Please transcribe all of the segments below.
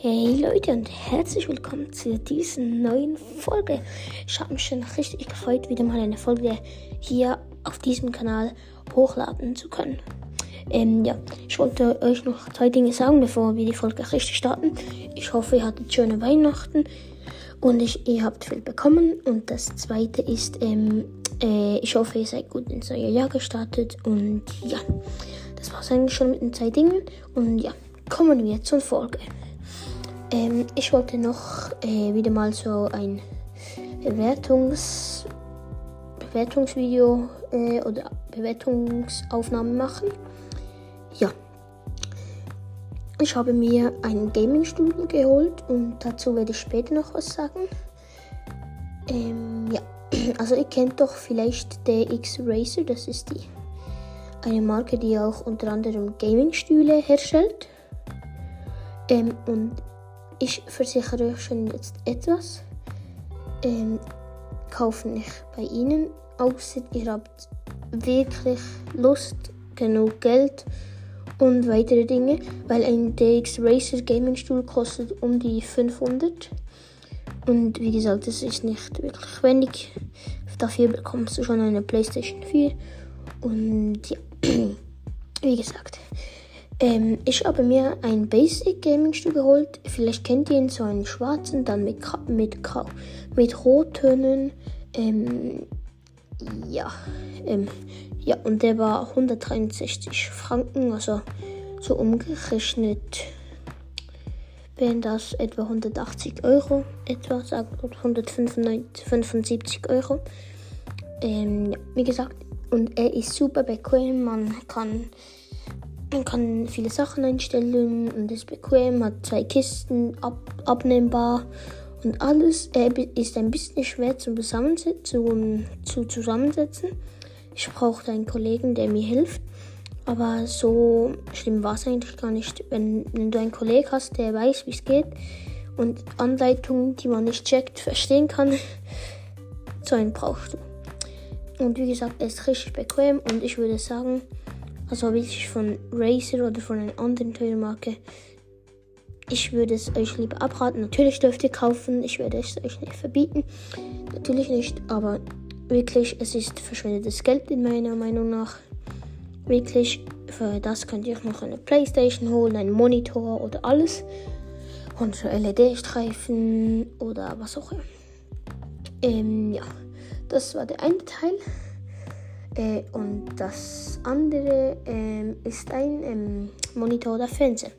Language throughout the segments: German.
Hey Leute und herzlich willkommen zu dieser neuen Folge. Ich habe mich schon richtig gefreut, wieder mal eine Folge hier auf diesem Kanal hochladen zu können. Ähm, ja, ich wollte euch noch zwei Dinge sagen, bevor wir die Folge richtig starten. Ich hoffe, ihr hattet schöne Weihnachten und ich, ihr habt viel bekommen. Und das zweite ist, ähm, äh, ich hoffe, ihr seid gut ins neue Jahr gestartet. Und ja, das war es eigentlich schon mit den zwei Dingen. Und ja, kommen wir zur Folge. Ähm, ich wollte noch äh, wieder mal so ein Bewertungs Bewertungsvideo äh, oder Bewertungsaufnahme machen. Ja. Ich habe mir einen Gaming-Studio geholt und dazu werde ich später noch was sagen. Ähm, ja, also ihr kennt doch vielleicht DX Racer, das ist die eine Marke, die auch unter anderem Gaming-Stühle herstellt. Ähm, und ich versichere euch schon jetzt etwas. Ähm, kaufe nicht bei Ihnen, außer ihr habt wirklich Lust, genug Geld und weitere Dinge, weil ein DX Racer Gaming Stuhl kostet um die 500. Und wie gesagt, das ist nicht wirklich wenig. Dafür bekommst du schon eine PlayStation 4. Und ja, wie gesagt, ähm, ich habe mir ein Basic Gaming Stuhl geholt. Vielleicht kennt ihr ihn, so einen schwarzen, dann mit, mit, mit Rottönen. Ähm, ja, ähm, ja, und der war 163 Franken, also so umgerechnet wären das etwa 180 Euro, etwa, sagt 175 Euro. Ähm, ja, wie gesagt, und er ist super bequem, man kann man kann viele Sachen einstellen und ist bequem, hat zwei Kisten, ab, abnehmbar und alles. Er ist ein bisschen schwer zum zu, zu zusammensetzen. Ich brauchte einen Kollegen, der mir hilft. Aber so schlimm war es eigentlich gar nicht. Wenn, wenn du einen Kollegen hast, der weiß, wie es geht und Anleitungen, die man nicht checkt, verstehen kann, so einen brauchst du. Und wie gesagt, er ist richtig bequem und ich würde sagen, also wirklich von Razer oder von einer anderen teuren Marke. Ich würde es euch lieber abraten. Natürlich dürft ihr kaufen. Ich werde es euch nicht verbieten. Natürlich nicht. Aber wirklich, es ist verschwendetes Geld in meiner Meinung nach. Wirklich, für das könnt ihr auch noch eine Playstation holen, einen Monitor oder alles. Und so LED-Streifen oder was auch immer. Ähm, ja, das war der eine Teil. Äh, und das andere äh, ist ein ähm, Monitor oder Fernseher.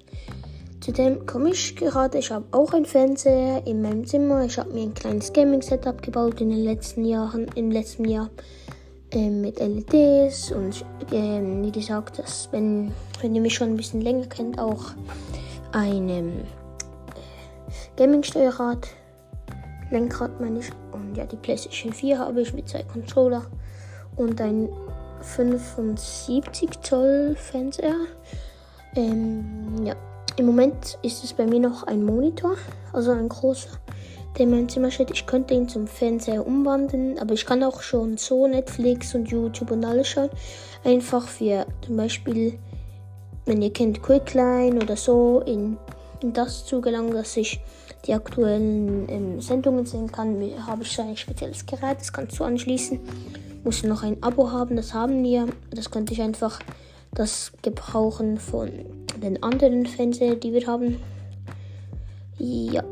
Zudem komme ich gerade, ich habe auch einen Fernseher in meinem Zimmer. Ich habe mir ein kleines Gaming-Setup gebaut in den letzten Jahren, im letzten Jahr äh, mit LEDs und äh, wie gesagt, dass, wenn, wenn ihr mich schon ein bisschen länger kennt, auch ein ähm, Gaming-Steuerrad, Lenkrad meine ich. Und ja, die PlayStation 4 habe ich mit zwei Controller und ein 75 Zoll Fernseher. Ähm, ja, im Moment ist es bei mir noch ein Monitor, also ein großer, der in meinem Zimmer steht. Ich könnte ihn zum Fernseher umwandeln, aber ich kann auch schon so Netflix und YouTube und alles schauen. Einfach für zum Beispiel, wenn ihr kennt Quickline oder so, in, in das zu gelangen, dass ich die aktuellen ähm, Sendungen sehen kann, habe ich so ein spezielles Gerät, das kannst du anschließen muss noch ein Abo haben, das haben wir. Das könnte ich einfach das gebrauchen von den anderen Fernseher, die wir haben. Ja,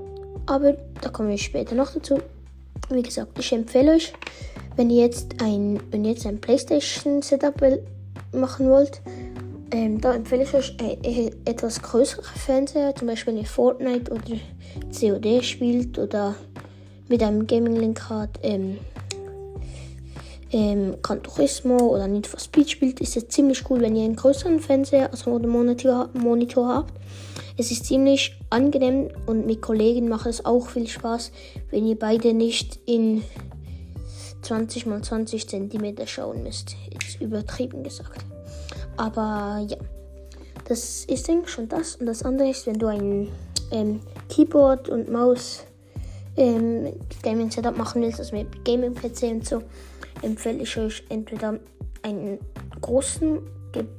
aber da komme ich später noch dazu. Wie gesagt, ich empfehle euch, wenn ihr jetzt ein, wenn ihr jetzt ein PlayStation Setup machen wollt, ähm, da empfehle ich euch ein etwas größere Fernseher, zum Beispiel wenn ihr Fortnite oder COD spielt oder mit einem Gaming Lenkrad ähm, ähm, Gran Turismo oder Need for Speed spielt, ist es ziemlich cool, wenn ihr einen größeren Fernseher, also Monitor, Monitor habt. Es ist ziemlich angenehm und mit Kollegen macht es auch viel Spaß, wenn ihr beide nicht in 20 x 20 cm schauen müsst. Ist übertrieben gesagt. Aber ja, das ist eigentlich schon das. Und das andere ist, wenn du ein ähm, Keyboard und Maus ähm, Gaming Setup machen willst, also mit Gaming PC und so, empfehle ich euch entweder einen großen,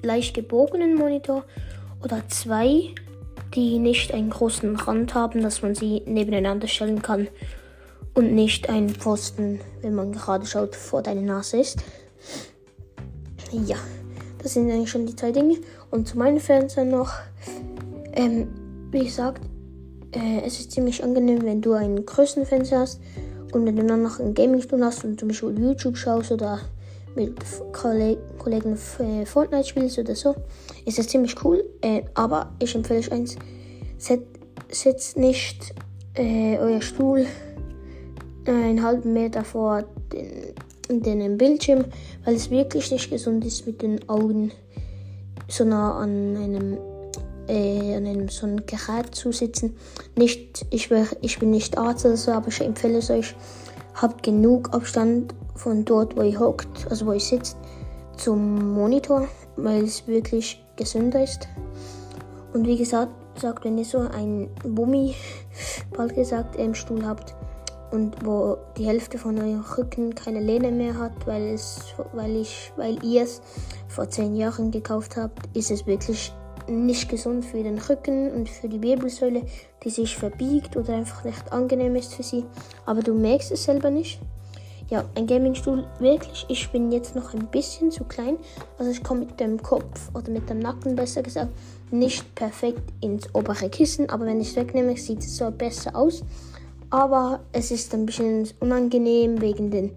leicht gebogenen Monitor oder zwei die nicht einen großen Rand haben, dass man sie nebeneinander stellen kann und nicht ein Pfosten, wenn man gerade schaut, vor deiner Nase ist. Ja, das sind eigentlich schon die zwei Dinge. Und zu meinem Fernseher noch, ähm, wie gesagt, äh, es ist ziemlich angenehm, wenn du einen größeren Fernseher hast und wenn du dann noch einen Gaming-Stuhl hast und zum Beispiel YouTube schaust oder mit Kollegen äh, Fortnite spielst oder so, ist das ziemlich cool. Äh, aber ich empfehle euch eins, set, setzt nicht äh, euer Stuhl einen halben Meter vor den, den Bildschirm, weil es wirklich nicht gesund ist mit den Augen so nah an einem äh, an einem so einem Gerät zu sitzen. Nicht, ich, ich bin nicht Arzt oder so, aber ich empfehle es euch, habt genug Abstand von dort, wo ihr hockt, also wo ihr sitzt, zum Monitor, weil es wirklich gesünder ist. Und wie gesagt, sagt, wenn ihr so einen Bummi, bald gesagt, im Stuhl habt und wo die Hälfte von eurem Rücken keine Lehne mehr hat, weil es, weil ich, weil ihr es vor zehn Jahren gekauft habt, ist es wirklich nicht gesund für den Rücken und für die Wirbelsäule, die sich verbiegt oder einfach nicht angenehm ist für sie. Aber du merkst es selber nicht. Ja, ein Gamingstuhl, wirklich, ich bin jetzt noch ein bisschen zu klein. Also ich komme mit dem Kopf oder mit dem Nacken besser gesagt nicht perfekt ins obere Kissen. Aber wenn ich es wegnehme, sieht es so besser aus. Aber es ist ein bisschen unangenehm wegen den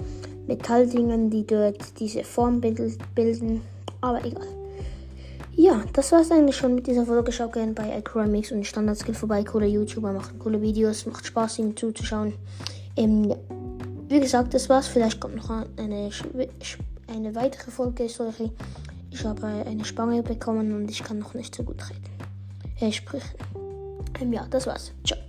Metalldingen, die dort diese Form bilden. Aber egal. Ja, das war es eigentlich schon mit dieser Folge. Schaut gerne bei Acromix und Standardskill vorbei. Coole YouTuber machen coole Videos. Macht Spaß, ihnen zuzuschauen. Ähm, ja. Wie gesagt, das war's. Vielleicht kommt noch eine, eine weitere Folge. Sorry. Ich habe eine Spange bekommen und ich kann noch nicht so gut reden. Äh, sprechen. Ähm, ja, das war's. Ciao.